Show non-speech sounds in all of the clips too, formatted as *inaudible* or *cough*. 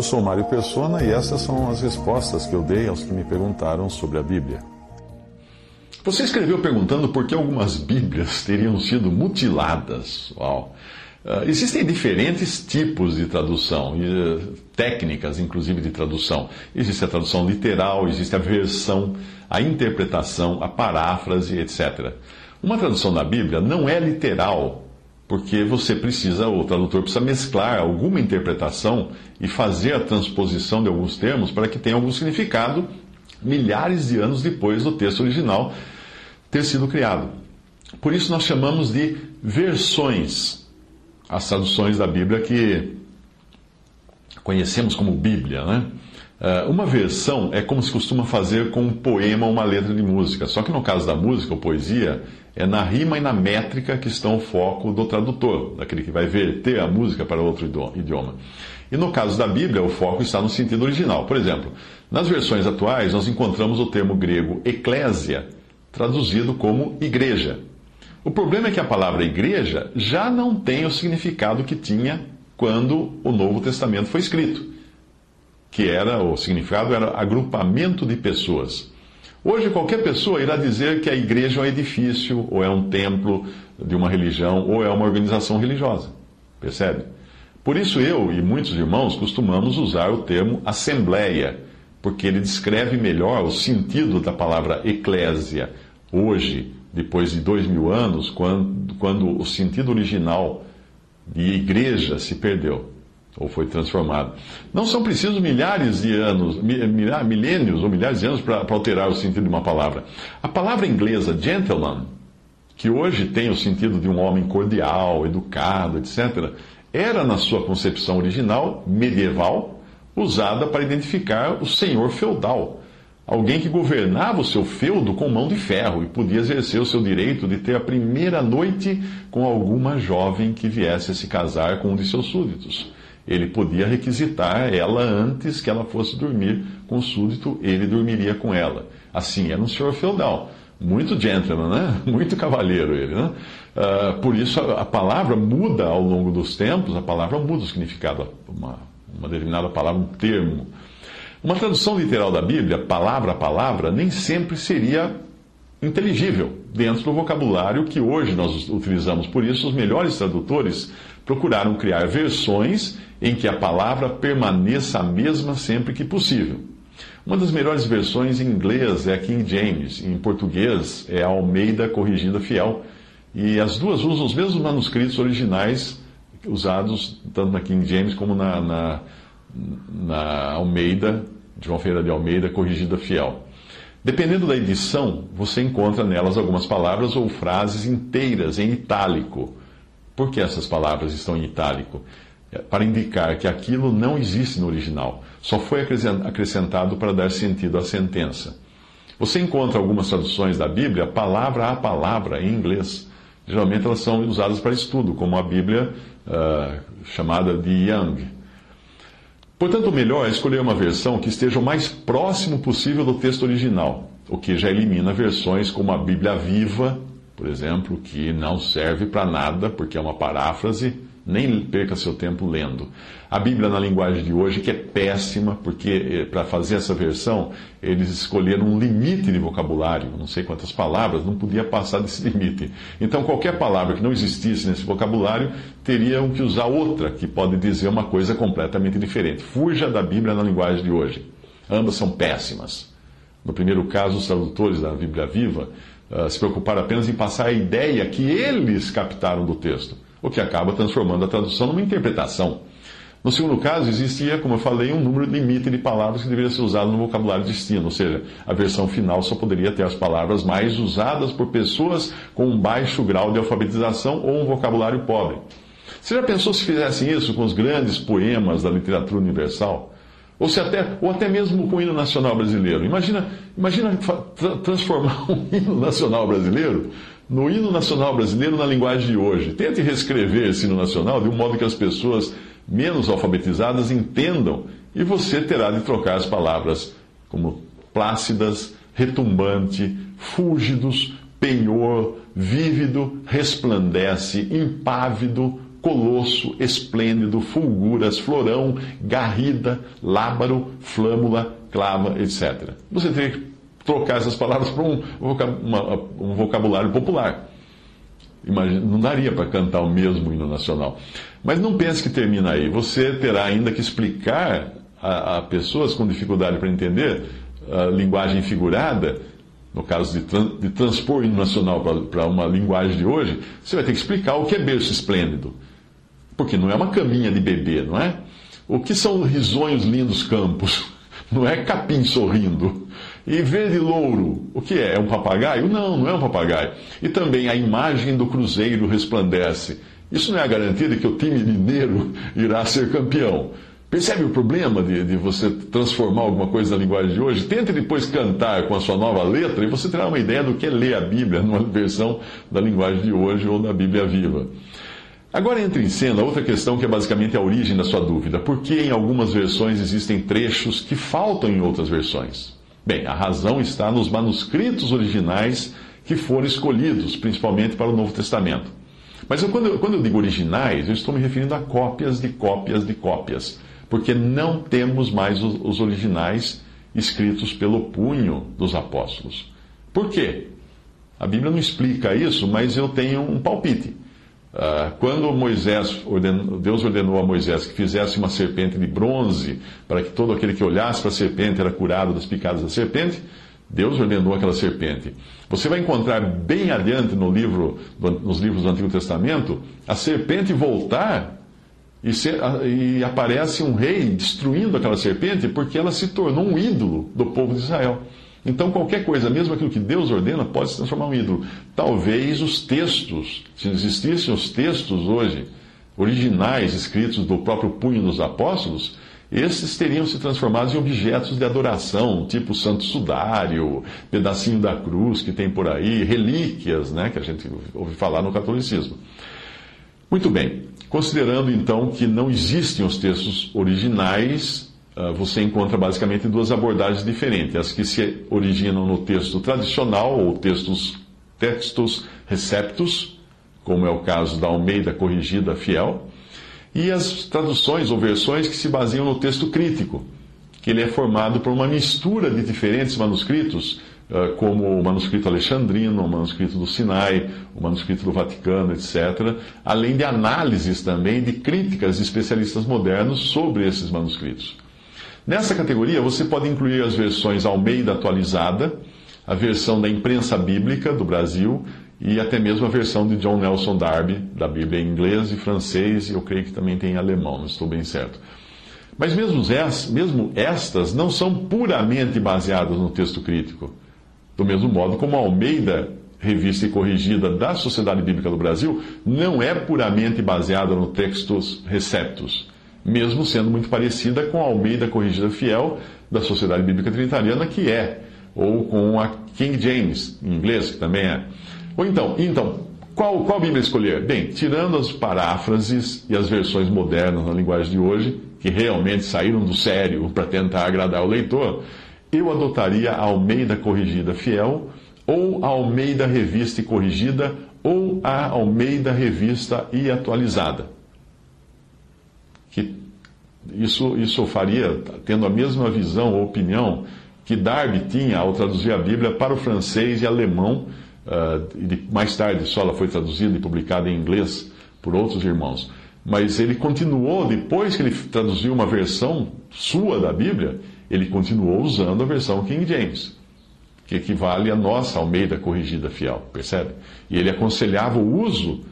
Eu sou Mário Persona e essas são as respostas que eu dei aos que me perguntaram sobre a Bíblia. Você escreveu perguntando por que algumas Bíblias teriam sido mutiladas. Uau! Uh, existem diferentes tipos de tradução, uh, técnicas inclusive de tradução. Existe a tradução literal, existe a versão, a interpretação, a paráfrase, etc. Uma tradução da Bíblia não é literal, porque você precisa, o tradutor precisa mesclar alguma interpretação e fazer a transposição de alguns termos para que tenha algum significado milhares de anos depois do texto original ter sido criado. Por isso nós chamamos de versões as traduções da Bíblia que conhecemos como Bíblia, né? Eh, uma versão é como se costuma fazer com um poema ou uma letra de música, só que no caso da música ou poesia, é na rima e na métrica que estão o foco do tradutor, daquele que vai verter a música para outro idioma. E no caso da Bíblia, o foco está no sentido original. Por exemplo, nas versões atuais, nós encontramos o termo grego eclésia, traduzido como igreja. O problema é que a palavra igreja já não tem o significado que tinha quando o Novo Testamento foi escrito, que era o significado era agrupamento de pessoas. Hoje qualquer pessoa irá dizer que a igreja é um edifício, ou é um templo de uma religião, ou é uma organização religiosa. Percebe? Por isso eu e muitos irmãos costumamos usar o termo assembleia, porque ele descreve melhor o sentido da palavra eclésia hoje depois de dois mil anos, quando, quando o sentido original de igreja se perdeu ou foi transformado. Não são precisos milhares de anos, milênios ou milhares de anos para alterar o sentido de uma palavra. A palavra inglesa gentleman, que hoje tem o sentido de um homem cordial, educado, etc., era, na sua concepção original, medieval, usada para identificar o senhor feudal alguém que governava o seu feudo com mão de ferro e podia exercer o seu direito de ter a primeira noite com alguma jovem que viesse a se casar com um de seus súditos. Ele podia requisitar ela antes que ela fosse dormir com o súdito, ele dormiria com ela. Assim, era um senhor feudal. Muito gentleman, né? *laughs* Muito cavalheiro ele, né? Uh, por isso a, a, palavra muda ao longo dos tempos, a palavra muda o significado, uma, uma determinada palavra, um termo uma tradução literal da Bíblia, palavra a palavra, nem sempre seria inteligível dentro do vocabulário que hoje nós utilizamos. Por isso, os melhores tradutores procuraram criar versões em que a palavra permaneça a mesma sempre que possível. Uma das melhores versões em inglês é a King James, em português é a Almeida Corrigida Fiel. E as duas usam os mesmos manuscritos originais usados tanto na King James como na, na na Almeida, João Ferreira de Almeida, corrigida fiel. Dependendo da edição, você encontra nelas algumas palavras ou frases inteiras em itálico. Por que essas palavras estão em itálico? É para indicar que aquilo não existe no original, só foi acrescentado para dar sentido à sentença. Você encontra algumas traduções da Bíblia palavra a palavra em inglês. Geralmente elas são usadas para estudo, como a Bíblia uh, chamada de Young Portanto, o melhor é escolher uma versão que esteja o mais próximo possível do texto original, o que já elimina versões como a Bíblia Viva, por exemplo, que não serve para nada porque é uma paráfrase nem perca seu tempo lendo. A Bíblia na linguagem de hoje, que é péssima, porque eh, para fazer essa versão, eles escolheram um limite de vocabulário, não sei quantas palavras, não podia passar desse *laughs* limite. Então, qualquer palavra que não existisse nesse vocabulário, teriam que usar outra, que pode dizer uma coisa completamente diferente. Fuja da Bíblia na linguagem de hoje. Ambas são péssimas. No primeiro caso, os tradutores da Bíblia Viva se preocuparam apenas em passar a ideia que eles captaram do texto o que acaba transformando a tradução numa interpretação. No segundo caso, existia, como eu falei, um número limite de palavras que deveria ser usado no vocabulário destino, ou seja, a versão final só poderia ter as palavras mais usadas por pessoas com um baixo grau de alfabetização ou um vocabulário pobre. Você já pensou se fizessem isso com os grandes poemas da literatura universal? Ou, se até, ou até mesmo com o hino nacional brasileiro. Imagina, imagina tra transformar *laughs* um hino nacional brasileiro no hino nacional brasileiro na linguagem de hoje. Tente reescrever esse hino nacional de um modo que as pessoas menos alfabetizadas entendam, e você terá de trocar as palavras como plácidas, retumbante, fúlgidos, penhor, vívido, resplandece, impávido, colosso, esplêndido, fulguras, florão, garrida, lábaro, flâmula, clava, etc. Você teria que trocar essas palavras para um, um vocabulário popular. Imagina, não daria para cantar o mesmo hino nacional. Mas não pense que termina aí. Você terá ainda que explicar a, a pessoas com dificuldade para entender a linguagem figurada, no caso de, de transpor o hino nacional para uma linguagem de hoje, você vai ter que explicar o que é berço esplêndido. Porque não é uma caminha de bebê, não é? O que são risonhos lindos campos? *laughs* Não é capim sorrindo. E verde louro, o que é? É um papagaio? Não, não é um papagaio. E também a imagem do cruzeiro resplandece. Isso não é a garantia de que o time mineiro *laughs* irá ser campeão. Percebe o problema de, de, você transformar alguma coisa na linguagem de hoje? Tente depois cantar com a sua nova letra e você terá uma ideia do que é ler a Bíblia numa *laughs* versão da linguagem de hoje ou da Bíblia viva. Agora entra em cena outra questão que é basicamente a origem da sua dúvida. Por que em algumas versões existem trechos que faltam em outras versões? Bem, a razão está nos manuscritos originais que foram escolhidos, principalmente para o Novo Testamento. Mas eu, quando, eu, quando eu digo originais, eu estou me referindo a cópias de cópias de cópias, porque não temos mais os, os originais escritos pelo punho dos apóstolos. Por quê? A Bíblia não explica isso, mas eu tenho um palpite. Uh, quando Moisés ordenou, Deus ordenou a Moisés que fizesse uma serpente de bronze, para que todo aquele que olhasse para a serpente era curado das picadas da serpente, Deus ordenou aquela serpente. Você vai encontrar bem adiante no livro, nos livros do Antigo Testamento a serpente voltar e, e aparece um rei destruindo aquela serpente porque ela se tornou um ídolo do povo de Israel. Então, qualquer coisa, mesmo aquilo que Deus ordena, pode se transformar em ídolo. Talvez os textos, se existissem os textos hoje, originais, escritos do próprio punho dos apóstolos, esses teriam se transformado em objetos de adoração, tipo santo sudário, pedacinho da cruz que tem por aí, relíquias, né, que a gente ouve falar no catolicismo. Muito bem, considerando então que não existem os textos originais você encontra basicamente duas abordagens diferentes: as que se originam no texto tradicional, ou textos, textos receptos, como é o caso da Almeida Corrigida Fiel, e as traduções ou versões que se baseiam no texto crítico, que ele é formado por uma mistura de diferentes manuscritos, ah, como o manuscrito alexandrino, o manuscrito do Sinai, o manuscrito do Vaticano, etc., além de análises também de críticas de especialistas modernos sobre esses manuscritos. Nessa categoria, você pode incluir as versões Almeida atualizada, a versão da imprensa bíblica do Brasil e até mesmo a versão de John Nelson Darby, da Bíblia em inglês e francês, e eu creio que também tem em alemão, não estou bem certo. Mas mesmo, mesmo estas não são puramente baseadas no texto crítico. Do mesmo modo como a Almeida, revista e corrigida da Sociedade Bíblica do Brasil, não é puramente baseada no textos receptos mesmo sendo muito parecida com a Almeida Corrigida Fiel da Sociedade Bíblica Trinitariana, que é, ou com a King James, em inglês, que também é. Ou então, então qual, qual Bíblia escolher? Bem, tirando as paráfrases e as versões modernas na linguagem de hoje, que realmente saíram do sério para tentar agradar o leitor, eu adotaria a Almeida Corrigida Fiel, ou a Almeida Revista e Corrigida, ou a Almeida Revista e Atualizada que isso, isso faria, tendo a mesma visão ou opinião que Darby tinha ao traduzir a Bíblia para o francês e alemão, uh, e mais tarde só ela foi traduzida e publicada em inglês por outros irmãos. Mas ele continuou, depois que ele traduziu uma versão sua da Bíblia, ele continuou usando a versão King James, que equivale à nossa Almeida Corrigida Fiel, percebe? E ele aconselhava o uso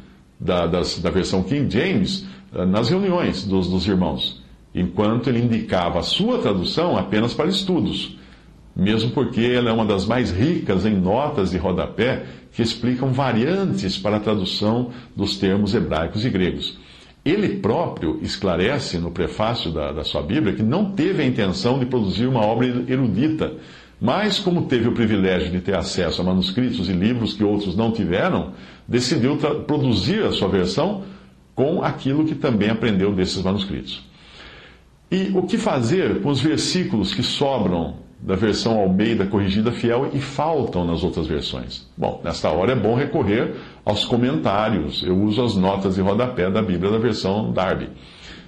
da, das, da versão King James nas reuniões dos, dos irmãos. enquanto ele indicava a sua tradução apenas para estudos, mesmo porque ela é uma das mais ricas em notas de rodapé que explicam variantes para a tradução dos termos hebraicos e gregos. Ele próprio esclarece no prefácio da, da sua Bíblia que não teve a intenção de produzir uma obra erudita, mas, como teve o privilégio de ter acesso a manuscritos e livros que outros não tiveram, decidiu produzir a sua versão com aquilo que também aprendeu desses manuscritos. E o que fazer com os versículos que sobram da versão Almeida corrigida fiel e faltam nas outras versões? Bom, nesta hora é bom recorrer aos comentários. Eu uso as notas de rodapé da Bíblia da versão Darby.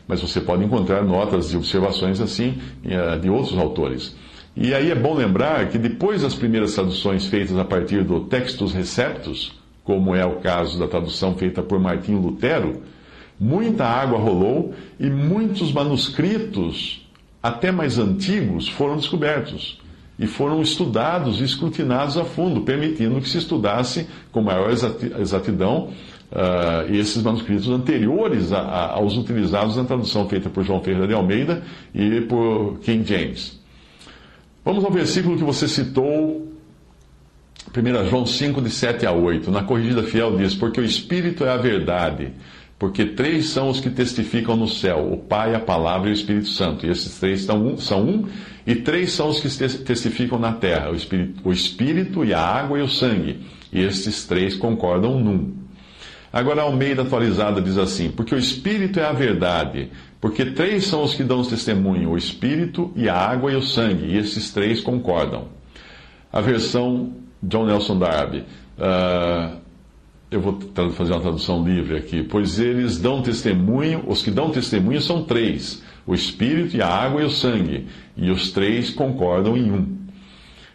Mas você pode encontrar notas e observações assim eh, de outros autores. E aí é bom lembrar que depois das primeiras traduções feitas a partir do Textus Receptus, como é o caso da tradução feita por Martinho Lutero, muita água rolou e muitos manuscritos, até mais antigos, foram descobertos e foram estudados e escrutinados a fundo, permitindo que se estudasse com maior exatidão uh, esses manuscritos anteriores a, a, aos utilizados na tradução feita por João Ferreira de Almeida e por King James. Vamos ao versículo que você citou, 1 João 5, de 7 a 8. Na corrigida fiel diz: Porque o Espírito é a verdade. Porque três são os que testificam no céu: o Pai, a Palavra e o Espírito Santo. E esses três são um, são um e três são os que testificam na terra: o Espírito, o Espírito e a água e o sangue. E esses três concordam num. Agora, Almeida atualizada diz assim: Porque o Espírito é a verdade. Porque três são os que dão testemunho: o Espírito e a água e o sangue, e esses três concordam. A versão John Nelson Darby. Uh, eu vou fazer uma tradução livre aqui. Pois eles dão testemunho, os que dão testemunho são três: o Espírito a água e o sangue, e os três concordam em um.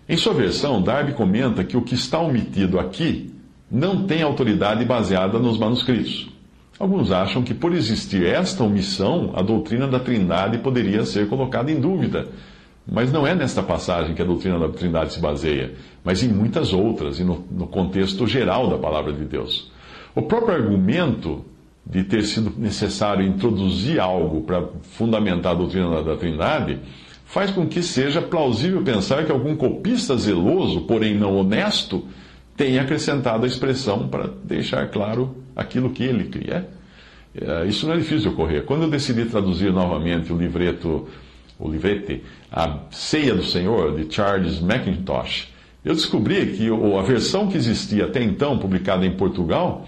Em sua versão, Darby comenta que o que está omitido aqui não tem autoridade baseada nos manuscritos. Alguns acham que, por existir esta omissão, a doutrina da Trindade poderia ser colocada em dúvida. Mas não é nesta passagem que a doutrina da Trindade se baseia, mas em muitas outras e no, no contexto geral da palavra de Deus. O próprio argumento de ter sido necessário introduzir algo para fundamentar a doutrina da Trindade faz com que seja plausível pensar que algum copista zeloso, porém não honesto, tenha acrescentado a expressão para deixar claro aquilo que ele cria. É, isso não é difícil de ocorrer. Quando eu decidi traduzir novamente o livreto, o livrete, A Ceia do Senhor, de Charles Mackintosh, eu descobri que a versão que existia até então, publicada em Portugal,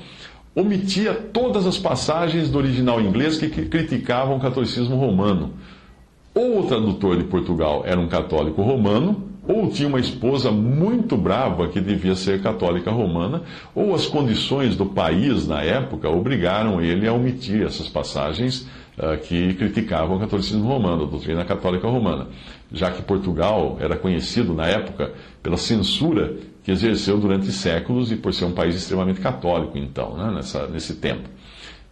omitia todas as passagens do original inglês que criticavam o catolicismo romano. Ou o tradutor de Portugal era um católico romano, ou tinha uma esposa muito brava que devia ser católica romana, ou as condições do país na época obrigaram ele a omitir essas passagens que criticavam o catolicismo romano, a doutrina católica romana, já que Portugal era conhecido na época pela censura que exerceu durante séculos e por ser um país extremamente católico, então, né, nessa, nesse tempo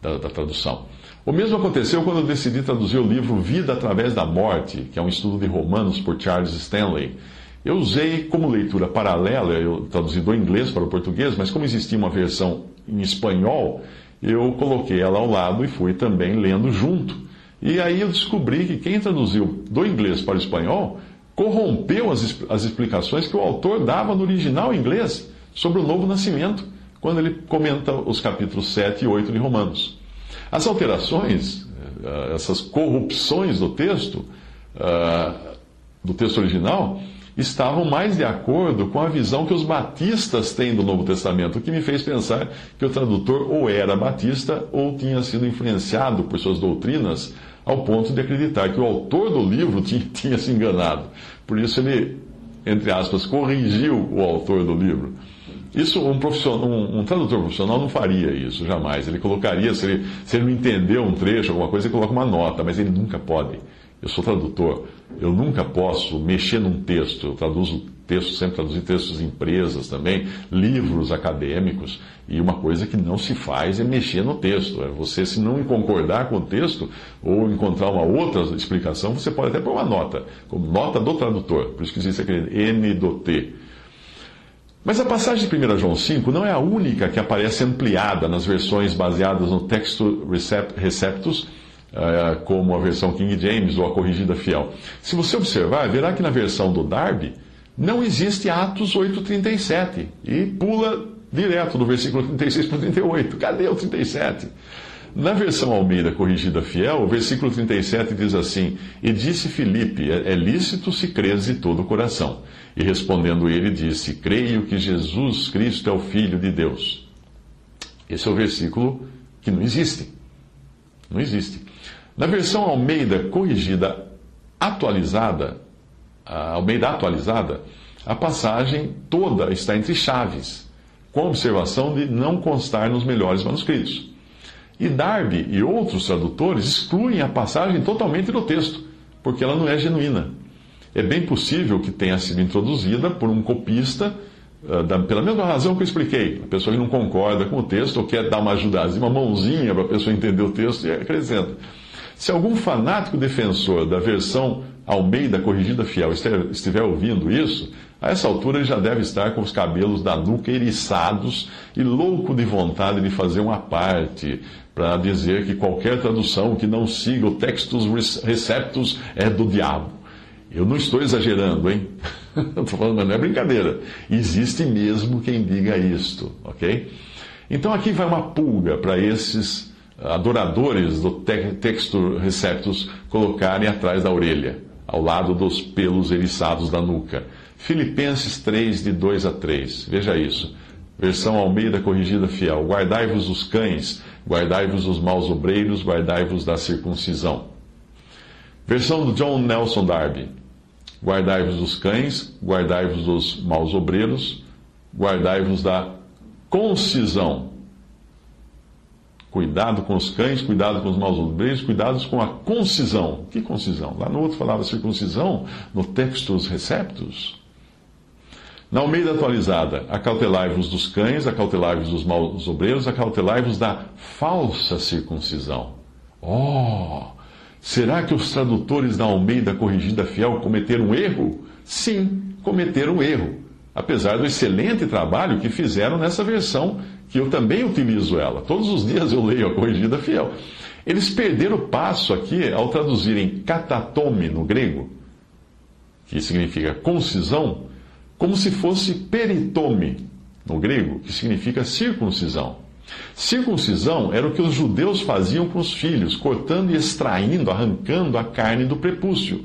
da, da tradução. O mesmo aconteceu quando eu decidi traduzir o livro Vida através da Morte, que é um estudo de Romanos por Charles Stanley. Eu usei como leitura paralela, eu traduzi do inglês para o português, mas como existia uma versão em espanhol, eu coloquei ela ao lado e fui também lendo junto. E aí eu descobri que quem traduziu do inglês para o espanhol corrompeu as, as explicações que o autor dava no original inglês sobre o novo nascimento, quando ele comenta os capítulos 7 e 8 de Romanos. As alterações, eh, essas corrupções do texto, eh, do texto original, estavam mais de acordo com a visão que os batistas têm do Novo Testamento, o que me fez pensar que o tradutor ou era batista ou tinha sido influenciado por suas doutrinas ao ponto de acreditar que o autor do livro *laughs* tinha, tinha se enganado. Por isso ele, entre aspas, corrigiu o autor do livro. Isso um, profissional, um, um, tradutor profissional não faria isso, jamais. Ele colocaria, se ele, se ele não entendeu um trecho, alguma coisa, ele coloca uma nota, mas ele nunca pode eu sou tradutor, eu nunca posso mexer num texto, eu traduzo textos, sempre traduzi textos de empresas também, livros acadêmicos, e uma coisa que não se faz é mexer no texto. É você, se não concordar com o texto, ou encontrar uma outra explicação, você pode até pôr uma nota, como nota do tradutor, por isso que existe aquele N do T. Mas a passagem de 1 João 5 não é a única que aparece ampliada nas versões baseadas no texto Receptus, como a versão King James ou a corrigida fiel. Se você observar, verá que na versão do Darby não existe Atos 8,37 e pula direto do versículo 36 para o 38. Cadê o 37? Na versão Almeida Corrigida Fiel, o versículo 37 diz assim: E disse Filipe: É, é lícito se crês de todo o coração. E respondendo ele, disse: Creio que Jesus Cristo é o Filho de Deus. Esse é o versículo que não existe. Não existe. Na versão Almeida Corrigida Atualizada, Almeida Atualizada, a passagem toda está entre chaves, com observação de não constar nos melhores manuscritos. E Darby e outros tradutores excluem a passagem totalmente do texto, porque ela não é genuína. É bem possível que tenha sido introduzida por um copista, da, pela mesma razão que eu expliquei. A pessoa que não concorda com o texto ou quer dar uma ajudazinha, uma mãozinha para a pessoa entender o texto e acrescenta. Se algum fanático defensor da versão Almeida Corrigida Fiel estiver ouvindo isso, a essa altura ele já deve estar com os cabelos da nuca eriçados e louco de vontade de fazer uma parte para dizer que qualquer tradução que não siga o textus receptus é do diabo. Eu não estou exagerando, hein? *laughs* Estou falando, mas não é brincadeira. Existe mesmo quem diga isto, ok? Então aqui vai uma pulga para esses adoradores do texto receptus colocarem atrás da orelha, ao lado dos pelos eriçados da nuca. Filipenses 3, de 2 a 3. Veja isso. Versão Almeida Corrigida Fiel. Guardai-vos os cães, guardai-vos os maus obreiros, guardai-vos da circuncisão. Versão do John Nelson Darby. Guardai-vos os cães, guardai-vos dos maus obreiros, guardai-vos da concisão. Cuidado com os cães, cuidado com os maus obreiros, cuidado com a concisão. Que concisão? Lá no outro falava circuncisão, no texto os receptos. Na Almeida atualizada, acautelai-vos dos cães, acautelai-vos dos maus obreiros, acautelai-vos da falsa circuncisão. Oh! Será que os tradutores da Almeida Corrigida Fiel cometeram um erro? Sim, cometeram um erro. Apesar do excelente trabalho que fizeram nessa versão, que eu também utilizo ela. Todos os dias eu leio a Corrigida Fiel. Eles perderam o passo aqui ao traduzirem catatome no grego, que significa concisão, como se fosse peritome, no grego, que significa circuncisão. Circuncisão era o que os judeus faziam com os filhos, cortando e extraindo, arrancando a carne do prepúcio,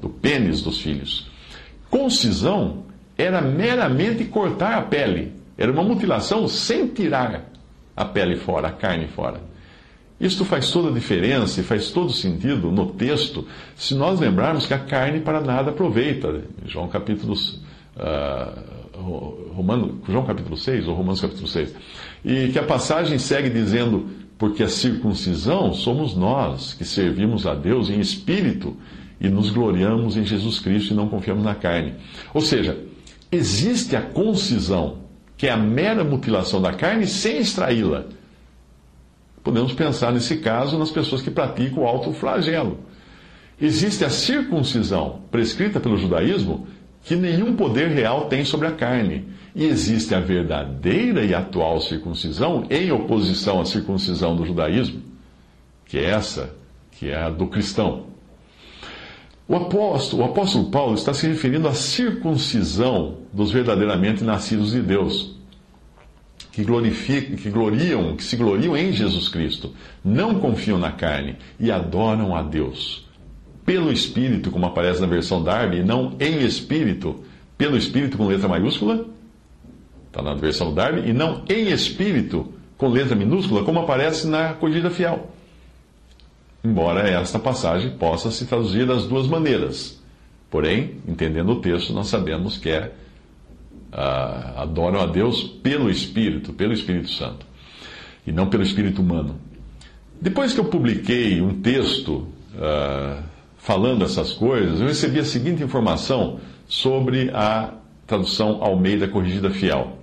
do pênis dos filhos. Concisão era meramente cortar a pele, era uma mutilação sem tirar a pele fora, a carne fora. Isto faz toda a diferença e faz todo sentido no texto se nós lembrarmos que a carne para nada aproveita. João capítulo, uh, Romano, João capítulo 6 ou Romanos capítulo 6. E que a passagem segue dizendo, porque a circuncisão somos nós que servimos a Deus em espírito e nos gloriamos em Jesus Cristo e não confiamos na carne. Ou seja, existe a concisão, que é a mera mutilação da carne sem extraí-la Podemos pensar nesse caso nas pessoas que praticam o alto flagelo. Existe a circuncisão, prescrita pelo judaísmo, que nenhum poder real tem sobre a carne. E existe a verdadeira e atual circuncisão em oposição à circuncisão do judaísmo, que é essa, que é a do cristão. O apóstolo, o apóstolo Paulo está se referindo à circuncisão dos verdadeiramente nascidos de Deus que glorificam, que gloriam, que se gloriam em Jesus Cristo, não confiam na carne e adoram a Deus. Pelo Espírito, como aparece na versão Darby, e não em Espírito, pelo Espírito com letra maiúscula, está na versão Darby, e não em Espírito com letra minúscula, como aparece na Corrigida Fiel. Embora esta passagem possa se traduzir das duas maneiras. Porém, entendendo o texto, nós sabemos que é uh, adoram a Deus pelo Espírito, pelo Espírito Santo, e não pelo Espírito humano. Depois que eu publiquei um texto uh, falando essas coisas, eu recebi a seguinte informação sobre a tradução Almeida Corrigida Fiel.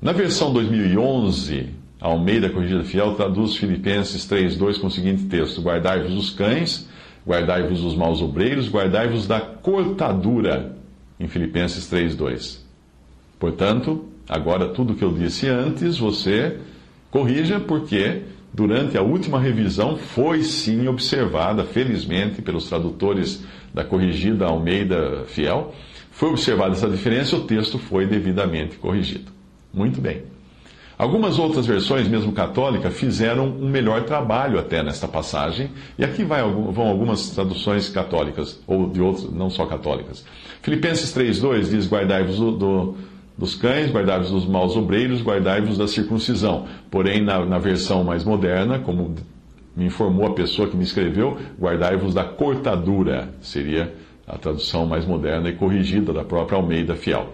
Na versão 2011, a Almeida Corrigida Fiel traduz Filipenses 3,2 com o seguinte texto: Guardai-vos os cães, guardai-vos os maus obreiros, guardai-vos da cortadura, em Filipenses 3,2. Portanto, agora tudo que eu disse antes, você corrija, porque durante a última revisão, foi sim observada, felizmente, pelos tradutores da corrigida Almeida Fiel, foi observada essa diferença e o texto foi devidamente corrigido. Muito bem. Algumas outras versões, mesmo católicas, fizeram um melhor trabalho até nesta passagem, e aqui vai, vão algumas traduções católicas, ou de outras, não só católicas. Filipenses 3,2 diz: Guardai-vos do, do, dos cães, guardai-vos dos maus obreiros, guardai-vos da circuncisão. Porém, na, na versão mais moderna, como me informou a pessoa que me escreveu, guardai-vos da cortadura, seria a tradução mais moderna e corrigida da própria Almeida Fiel.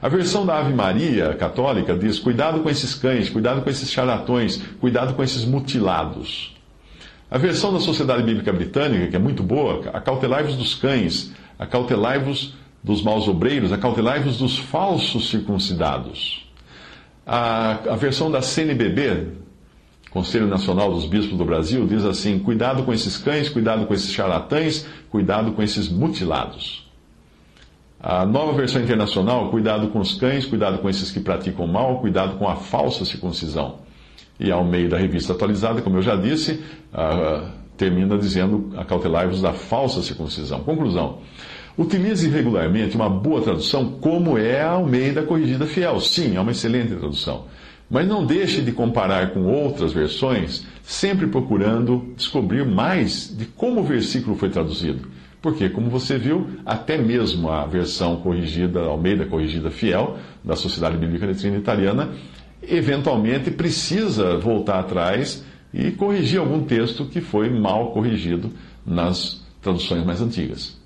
A versão da Ave Maria católica diz: cuidado com esses cães, cuidado com esses charlatões, cuidado com esses mutilados. A versão da Sociedade Bíblica Britânica, que é muito boa, acautelai-vos dos cães, acautelai-vos dos maus obreiros, acautelai-vos dos falsos circuncidados. A, a versão da CNBB, Conselho Nacional dos Bispos do Brasil, diz assim: cuidado com esses cães, cuidado com esses charlatães, cuidado com esses mutilados. A nova versão internacional, cuidado com os cães, cuidado com esses que praticam mal, cuidado com a falsa circuncisão. E ao meio da revista atualizada, como eu já disse, uh, termina dizendo: acautelai-vos da falsa circuncisão. Conclusão. Utilize regularmente uma boa tradução, como é a Almeida Corrigida Fiel. Sim, é uma excelente tradução. Mas não deixe de comparar com outras versões, sempre procurando descobrir mais de como o versículo foi traduzido. Porque, como você viu, até mesmo a versão corrigida, Almeida Corrigida Fiel, da Sociedade Bíblica Letrina Italiana, eventualmente precisa voltar atrás e corrigir algum texto que foi mal corrigido nas traduções mais antigas.